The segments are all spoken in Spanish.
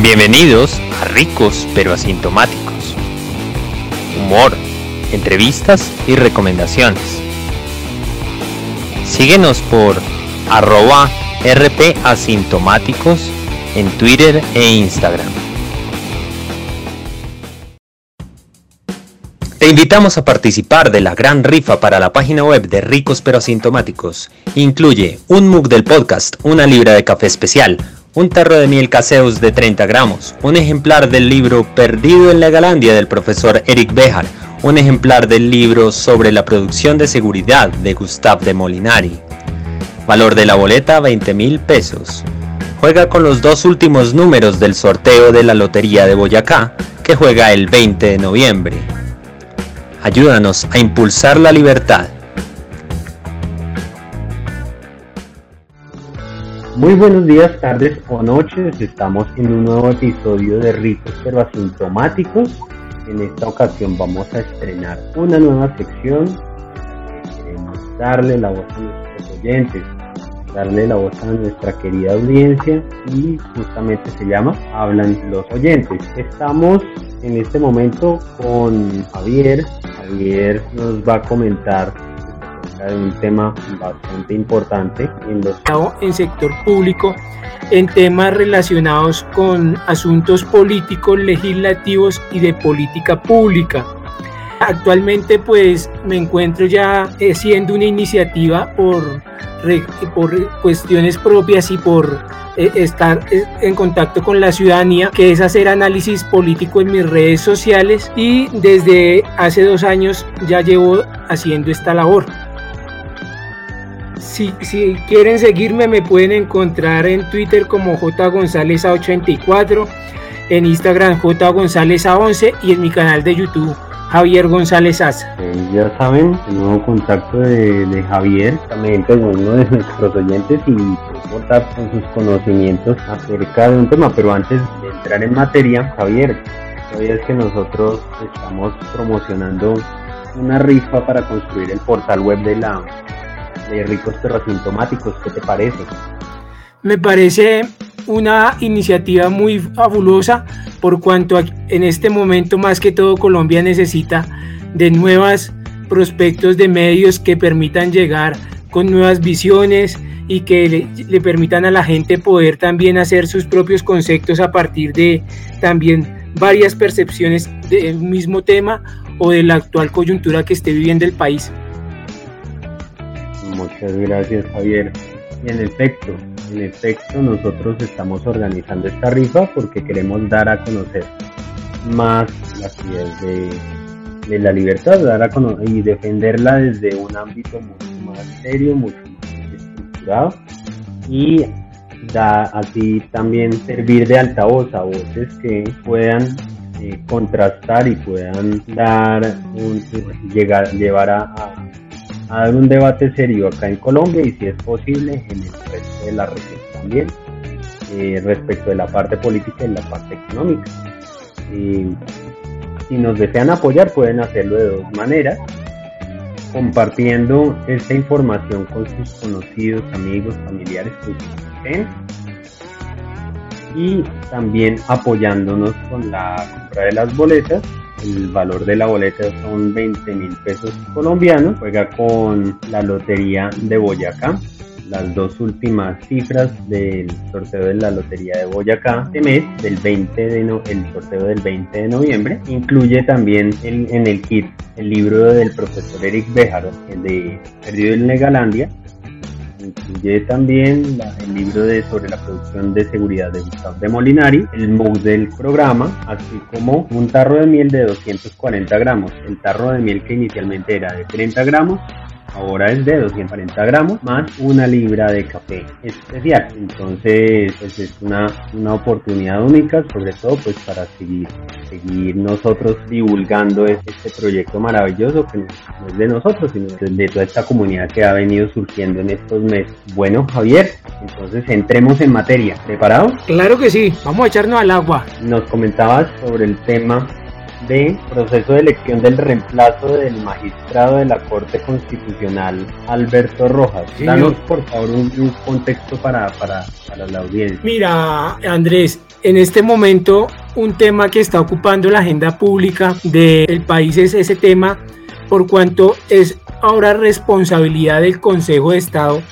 Bienvenidos a Ricos pero Asintomáticos. Humor, entrevistas y recomendaciones. Síguenos por arroba rpasintomáticos en Twitter e Instagram. Te invitamos a participar de la gran rifa para la página web de Ricos pero Asintomáticos. Incluye un mug del podcast, una libra de café especial, un tarro de miel caseus de 30 gramos, un ejemplar del libro Perdido en la Galandia del profesor Eric Bejar, un ejemplar del libro sobre la producción de seguridad de Gustave de Molinari. Valor de la boleta 20 mil pesos. Juega con los dos últimos números del sorteo de la Lotería de Boyacá, que juega el 20 de noviembre. Ayúdanos a impulsar la libertad. Muy buenos días, tardes o noches. Estamos en un nuevo episodio de Ricos pero Asintomáticos. En esta ocasión vamos a estrenar una nueva sección. Queremos darle la voz a nuestros oyentes, darle la voz a nuestra querida audiencia y justamente se llama Hablan los oyentes. Estamos en este momento con Javier. Javier nos va a comentar un tema bastante importante en los en sector público en temas relacionados con asuntos políticos, legislativos y de política pública. Actualmente pues me encuentro ya siendo una iniciativa por, por cuestiones propias y por eh, estar eh, en contacto con la ciudadanía, que es hacer análisis político en mis redes sociales y desde hace dos años ya llevo haciendo esta labor. Si, quieren seguirme me pueden encontrar en Twitter como J González A84, en Instagram J González A11 y en mi canal de YouTube Javier González Asa. Eh, ya saben, el nuevo contacto de, Javier, también es uno de nuestros oyentes y contar con sus conocimientos acerca de un tema, pero antes de entrar en materia, Javier, sabías que nosotros estamos promocionando una rifa para construir el portal web de la de ricos pero asintomáticos. ¿Qué te parece? Me parece una iniciativa muy fabulosa por cuanto en este momento más que todo Colombia necesita de nuevos prospectos de medios que permitan llegar con nuevas visiones y que le, permitan a la gente poder también hacer sus propios conceptos a partir de también varias percepciones del mismo tema o de la actual coyuntura que esté viviendo el país. Muchas gracias Javier. Y en efecto, en efecto nosotros estamos organizando esta rifa porque queremos dar a conocer más las ideas de, la libertad, dar a y defenderla desde un ámbito mucho más serio, mucho más estructurado y da así también servir de altavoz a voces que puedan eh, contrastar y puedan dar un, llegar llevar a dar un debate serio acá en Colombia y si es posible en el resto de la región también eh, respecto de la parte política y la parte económica. si nos desean apoyar pueden hacerlo de dos maneras, compartiendo esta información con sus conocidos, amigos, familiares que y también apoyándonos con la compra de las boletas el valor de la boleta son 20 mil pesos colombianos. Juega con la Lotería de Boyacá. Las dos últimas cifras del sorteo de la Lotería de Boyacá este mes, del 20 de el sorteo del 20 de noviembre, incluye también en el kit el libro del profesor Eric Béjaro, el de Perdido en Negalandia, Incluye también el libro de, sobre la producción de seguridad de Gustavo de Molinari, el MOOC del programa, así como un tarro de miel de 240 gramos. El tarro de miel que inicialmente era de 30 gramos ahora es de 240 gramos más una libra de café especial. Entonces pues es una, una oportunidad única sobre todo pues para seguir seguir nosotros divulgando este proyecto maravilloso que no es de nosotros sino de toda esta comunidad que ha venido surgiendo en estos meses. Bueno Javier entonces entremos en materia. ¿preparado? claro que sí. Vamos a echarnos al agua. Nos comentabas sobre el tema de proceso de elección del reemplazo del magistrado de la Corte Constitucional, Alberto Rojas. Danos, por favor, un, contexto para, para, para la audiencia. Mira, Andrés, en este momento un tema que está ocupando la agenda pública del país es ese tema, por cuanto es ahora responsabilidad del Consejo de Estado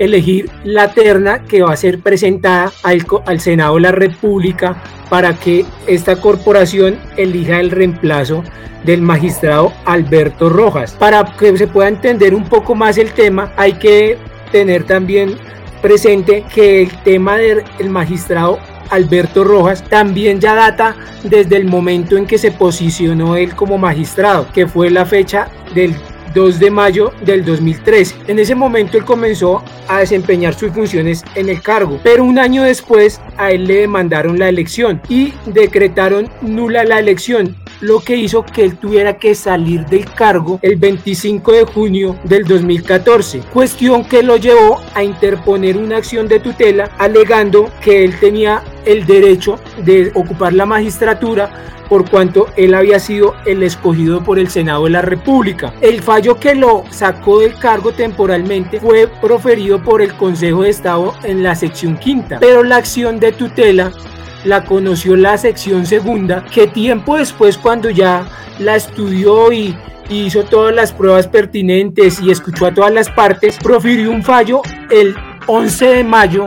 elegir la terna que va a ser presentada al, al, Senado de la República para que esta corporación elija el reemplazo del magistrado Alberto Rojas. Para que se pueda entender un poco más el tema, hay que tener también presente que el tema del magistrado Alberto Rojas también ya data desde el momento en que se posicionó él como magistrado, que fue la fecha del 2 de mayo del 2013. En ese momento él comenzó a desempeñar sus funciones en el cargo, pero un año después a él le demandaron la elección y decretaron nula la elección lo que hizo que él tuviera que salir del cargo el 25 de junio del 2014, cuestión que lo llevó a interponer una acción de tutela alegando que él tenía el derecho de ocupar la magistratura por cuanto él había sido el escogido por el Senado de la República. El fallo que lo sacó del cargo temporalmente fue proferido por el Consejo de Estado en la sección quinta, pero la acción de tutela la conoció la sección segunda, que tiempo después cuando ya la estudió y hizo todas las pruebas pertinentes y escuchó a todas las partes, profirió un fallo el 11 de mayo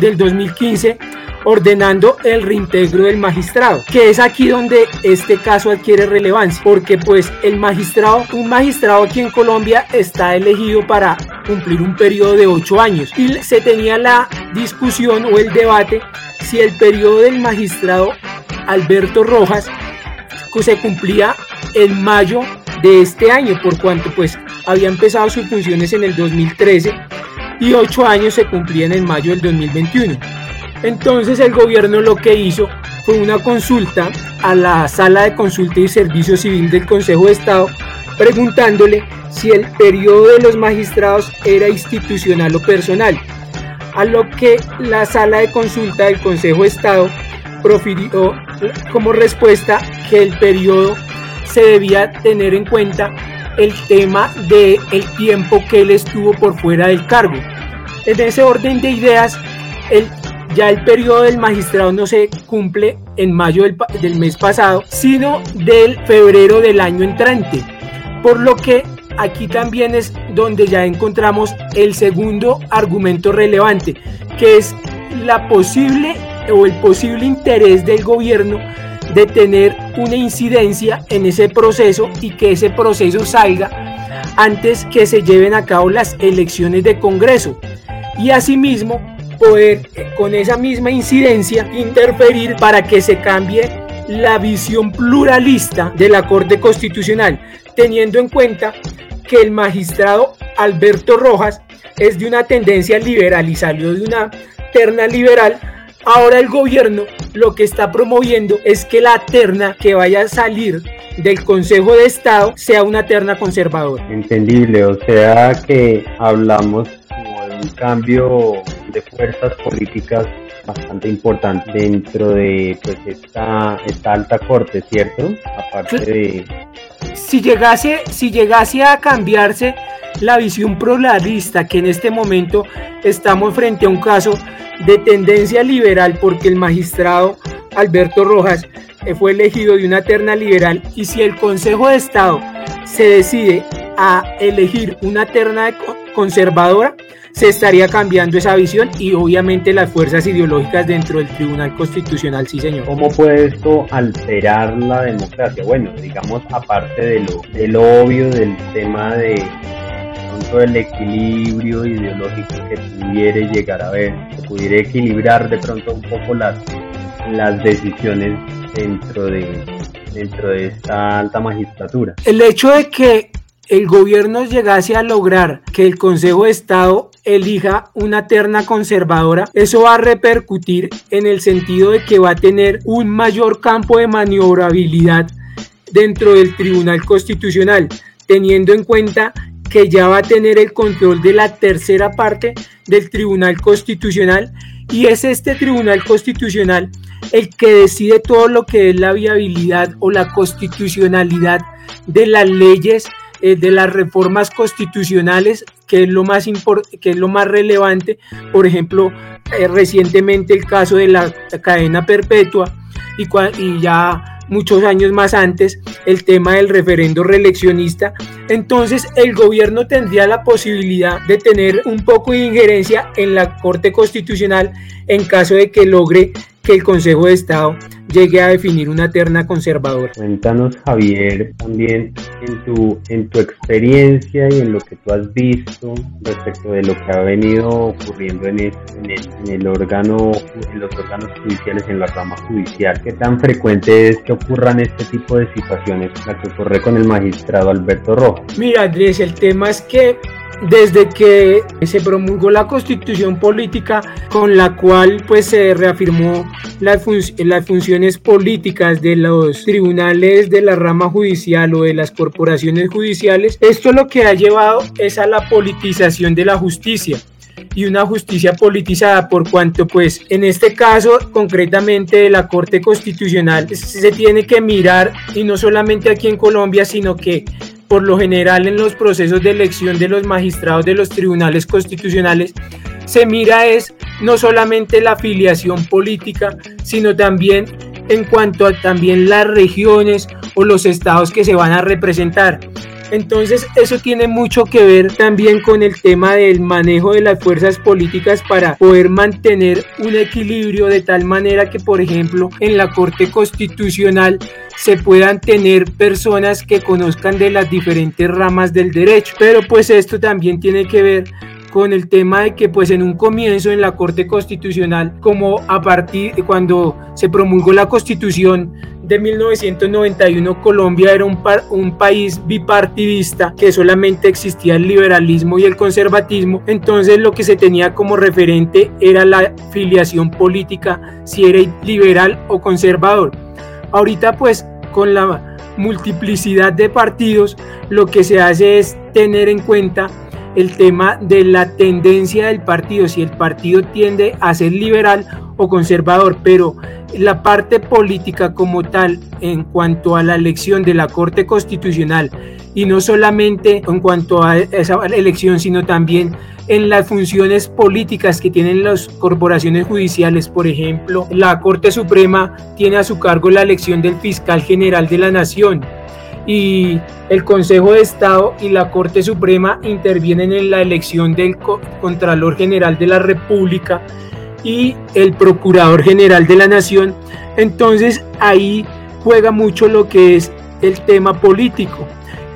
del 2015 ordenando el reintegro del magistrado, que es aquí donde este caso adquiere relevancia, porque pues el magistrado, un magistrado aquí en Colombia está elegido para cumplir un periodo de ocho años y se tenía la discusión o el debate si el periodo del magistrado Alberto Rojas se cumplía en mayo de este año, por cuanto pues había empezado sus funciones en el 2013 y ocho años se cumplían en mayo del 2021. Entonces el gobierno lo que hizo fue una consulta a la sala de consulta y servicio civil del Consejo de Estado preguntándole si el periodo de los magistrados era institucional o personal, a lo que la sala de consulta del Consejo de Estado profirió como respuesta que el periodo se debía tener en cuenta el tema del el tiempo que él estuvo por fuera del cargo. En ese orden de ideas, el ya el periodo del magistrado no se cumple en mayo del, mes pasado, sino del febrero del año entrante. Por lo que aquí también es donde ya encontramos el segundo argumento relevante, que es la posible o el posible interés del gobierno de tener una incidencia en ese proceso y que ese proceso salga antes que se lleven a cabo las elecciones de Congreso. Y asimismo, poder eh, con esa misma incidencia interferir para que se cambie la visión pluralista de la Corte Constitucional, teniendo en cuenta que el magistrado Alberto Rojas es de una tendencia liberal y salió de una terna liberal, ahora el gobierno lo que está promoviendo es que la terna que vaya a salir del Consejo de Estado sea una terna conservadora. Entendible, o sea que hablamos como de un cambio de fuerzas políticas bastante importante dentro de pues esta, esta alta corte, ¿cierto? Aparte de... Si llegase, si llegase a cambiarse la visión pluralista que en este momento estamos frente a un caso de tendencia liberal porque el magistrado Alberto Rojas eh, fue elegido de una terna liberal y si el Consejo de Estado se decide a elegir una terna conservadora, se estaría cambiando esa visión y obviamente las fuerzas ideológicas dentro del Tribunal Constitucional, sí señor. ¿Cómo puede esto alterar la democracia? Bueno, digamos, aparte de lo, del obvio del tema de pronto el equilibrio ideológico que pudiera llegar a ver, que pudiera equilibrar de pronto un poco las, las decisiones dentro de, dentro de esta alta magistratura. El hecho de que el gobierno llegase a lograr que el Consejo de Estado elija una terna conservadora, eso va a repercutir en el sentido de que va a tener un mayor campo de maniobrabilidad dentro del Tribunal Constitucional, teniendo en cuenta que ya va a tener el control de la tercera parte del Tribunal Constitucional. Y es este Tribunal Constitucional el que decide todo lo que es la viabilidad o la constitucionalidad de las leyes, eh, de las reformas constitucionales, que es lo más, que es lo más relevante. Por ejemplo, eh, recientemente el caso de la cadena perpetua y, y ya muchos años más antes el tema del referendo reeleccionista, entonces el gobierno tendría la posibilidad de tener un poco de injerencia en la Corte Constitucional en caso de que logre que el Consejo de Estado llegue a definir una terna conservadora. Cuéntanos, Javier, también en tu, en tu experiencia y en lo que tú has visto respecto de lo que ha venido ocurriendo en el, en el, órgano, en los órganos judiciales, en la rama judicial. ¿Qué tan frecuente es que ocurran este tipo de situaciones, la que ocurre con el magistrado Alberto Rojo? Mira, Andrés, el tema es que desde que se promulgó la constitución política con la cual pues se reafirmó las, funciones políticas de los tribunales de la rama judicial o de las corporaciones judiciales, esto lo que ha llevado es a la politización de la justicia y una justicia politizada por cuanto pues en este caso concretamente de la Corte Constitucional se tiene que mirar y no solamente aquí en Colombia sino que por lo general en los procesos de elección de los magistrados de los tribunales constitucionales se mira es no solamente la afiliación política, sino también en cuanto a también las regiones o los estados que se van a representar. Entonces eso tiene mucho que ver también con el tema del manejo de las fuerzas políticas para poder mantener un equilibrio de tal manera que, por ejemplo, en la Corte Constitucional se puedan tener personas que conozcan de las diferentes ramas del derecho. Pero pues esto también tiene que ver con el tema de que pues en un comienzo en la Corte Constitucional, como a partir de cuando se promulgó la Constitución de 1991, Colombia era un, un país bipartidista que solamente existía el liberalismo y el conservatismo, entonces lo que se tenía como referente era la filiación política, si era liberal o conservador. Ahorita pues con la multiplicidad de partidos, lo que se hace es tener en cuenta el tema de la tendencia del partido, si el partido tiende a ser liberal o conservador, pero la parte política como tal en cuanto a la elección de la Corte Constitucional y no solamente en cuanto a esa elección, sino también en las funciones políticas que tienen las corporaciones judiciales. Por ejemplo, la Corte Suprema tiene a su cargo la elección del fiscal general de la Nación y el Consejo de Estado y la Corte Suprema intervienen en la elección del Contralor General de la República y el Procurador General de la Nación. Entonces ahí juega mucho lo que es el tema político.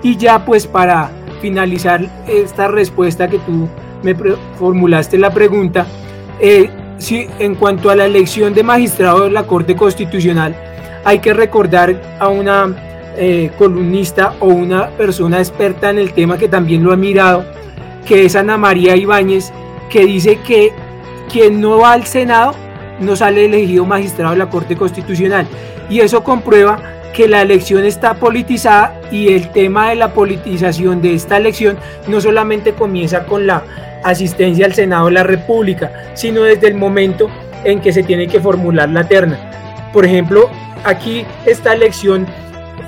Y ya pues para finalizar esta respuesta que tú me formulaste la pregunta, eh, si, en cuanto a la elección de magistrado de la Corte Constitucional, hay que recordar a una eh, columnista o una persona experta en el tema que también lo ha mirado, que es Ana María Ibáñez, que dice que quien no va al Senado no sale elegido magistrado de la Corte Constitucional. Y eso comprueba que la elección está politizada y el tema de la politización de esta elección no solamente comienza con la asistencia al Senado de la República, sino desde el momento en que se tiene que formular la terna. Por ejemplo, aquí esta elección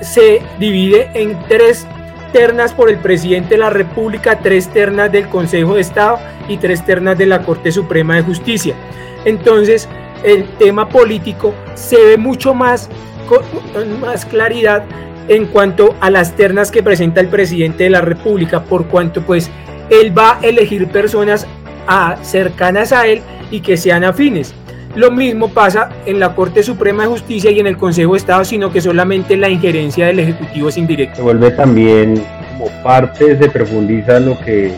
se divide en tres ternas por el presidente de la República, tres ternas del Consejo de Estado y tres ternas de la Corte Suprema de Justicia. Entonces, el tema político se ve mucho más con más claridad en cuanto a las ternas que presenta el presidente de la República, por cuanto pues él va a elegir personas a, cercanas a él y que sean afines. Lo mismo pasa en la Corte Suprema de Justicia y en el Consejo de Estado, sino que solamente la injerencia del Ejecutivo es indirecta. Se vuelve también como parte, se profundiza lo que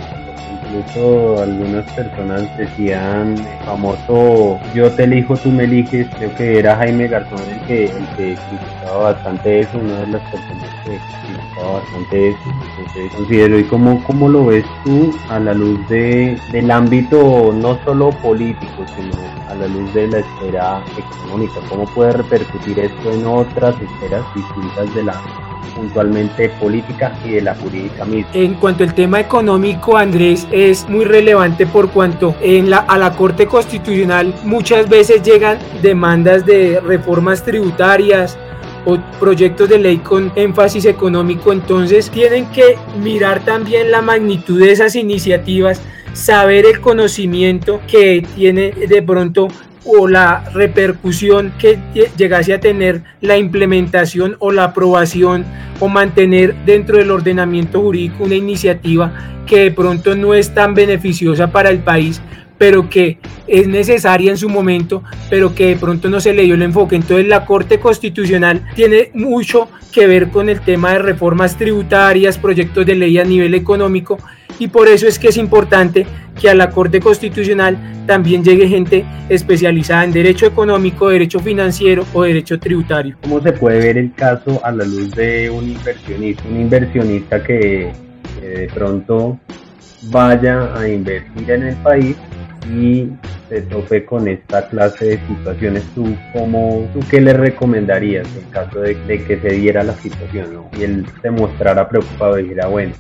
incluso algunas personas decían famoso yo te elijo, tú me eliges, creo que era Jaime Garzón el que, el que criticaba bastante eso, una de las personas que criticaba bastante eso, entonces considero y cómo, cómo lo ves tú a la luz de, del ámbito no solo político, sino a la luz de la esfera económica, cómo puede repercutir esto en otras esferas distintas de la puntualmente política y de la jurídica misma. En cuanto al tema económico, Andrés, es muy relevante por cuanto en la, a la Corte Constitucional muchas veces llegan demandas de reformas tributarias, o proyectos de ley con énfasis económico, entonces tienen que mirar también la magnitud de esas iniciativas, saber el conocimiento que tiene de pronto o la repercusión que llegase a tener la implementación o la aprobación o mantener dentro del ordenamiento jurídico una iniciativa que de pronto no es tan beneficiosa para el país, pero que es necesaria en su momento, pero que de pronto no se le dio el enfoque. Entonces la Corte Constitucional tiene mucho que ver con el tema de reformas tributarias, proyectos de ley a nivel económico, y por eso es que es importante que a la Corte Constitucional también llegue gente especializada en derecho económico, derecho financiero o derecho tributario. ¿Cómo se puede ver el caso a la luz de un inversionista? Un inversionista que, de pronto vaya a invertir en el país y se tope con esta clase de situaciones, ¿tú, cómo, tú qué le recomendarías en caso de, que se diera la situación y él se mostrara preocupado y dijera, bueno,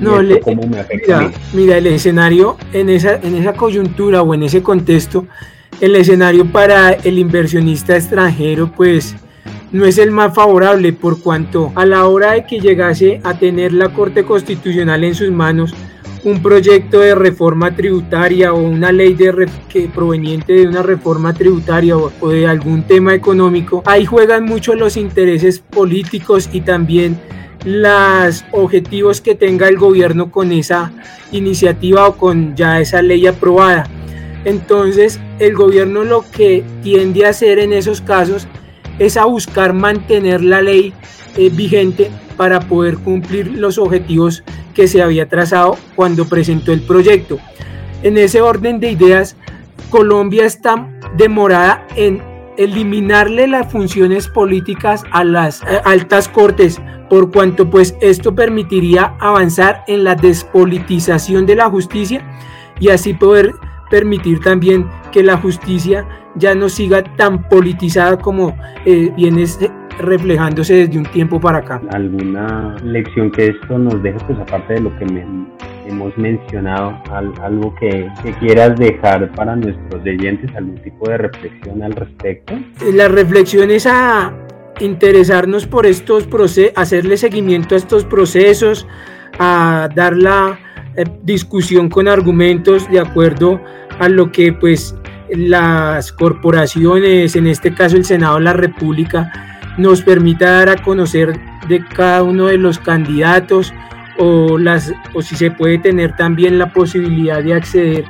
no, le, mira, el escenario en esa, en esa coyuntura o en ese contexto, el escenario para el inversionista extranjero, pues no es el más favorable por cuanto a la hora de que llegase a tener la Corte Constitucional en sus manos, un proyecto de reforma tributaria o una ley de que proveniente de una reforma tributaria o, o, de algún tema económico, ahí juegan mucho los intereses políticos y también los objetivos que tenga el gobierno con esa iniciativa o con ya esa ley aprobada. Entonces, el gobierno lo que tiende a hacer en esos casos es a buscar mantener la ley eh, vigente para poder cumplir los objetivos que se había trazado cuando presentó el proyecto. En ese orden de ideas, Colombia está demorada en eliminarle las funciones políticas a las eh, altas cortes por cuanto pues esto permitiría avanzar en la despolitización de la justicia y así poder permitir también que la justicia ya no siga tan politizada como eh, viene reflejándose desde un tiempo para acá. ¿Alguna lección que esto nos deja, pues aparte de lo que hemos mencionado, algo que, quieras dejar para nuestros oyentes, algún tipo de reflexión al respecto? La reflexión es a interesarnos por estos procesos, hacerle seguimiento a estos procesos, a dar la eh, discusión con argumentos de acuerdo a lo que pues las corporaciones, en este caso el Senado de la República, nos permita dar a conocer de cada uno de los candidatos o, las, o si se puede tener también la posibilidad de acceder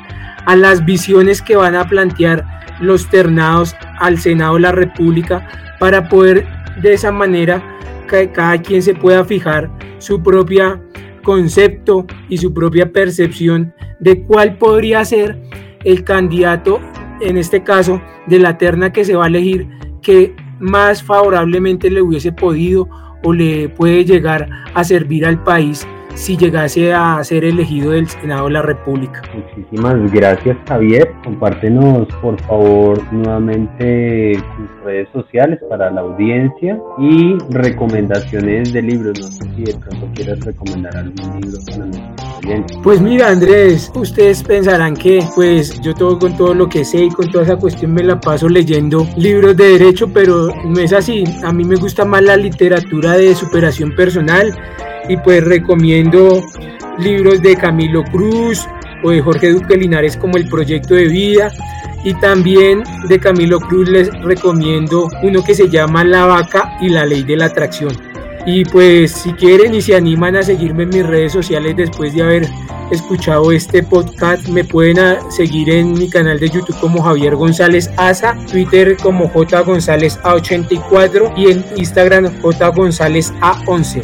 a las visiones que van a plantear los ternados al Senado de la República para poder de esa manera que cada quien se pueda fijar su propia concepto y su propia percepción de cuál podría ser el candidato, en este caso, de la terna que se va a elegir, que más favorablemente le hubiese podido o le puede llegar a servir al país si llegase a ser elegido del Senado de la República. Muchísimas gracias Javier. Compártenos por favor nuevamente tus redes sociales para la audiencia y recomendaciones de libros. No sé si de pronto quieres recomendar algún libro para nuestros oyentes. Pues mira Andrés, ustedes pensarán que pues yo todo con todo lo que sé y con toda esa cuestión me la paso leyendo libros de derecho, pero no es así. A mí me gusta más la literatura de superación personal y pues recomiendo libros de Camilo Cruz o de Jorge Duque Linares como El Proyecto de Vida y también de Camilo Cruz les recomiendo uno que se llama La Vaca y la Ley de la Atracción. Y pues si quieren y se animan a seguirme en mis redes sociales después de haber escuchado este podcast, me pueden seguir en mi canal de YouTube como Javier González Asa, Twitter como J González A84 y en Instagram J González A11.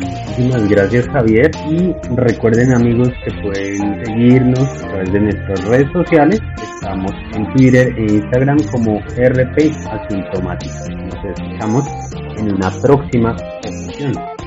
Muchísimas gracias Javier y recuerden amigos que pueden seguirnos a través de nuestras redes sociales. Estamos en Twitter e Instagram como RP Asintomática. Nos escuchamos en una próxima sesión.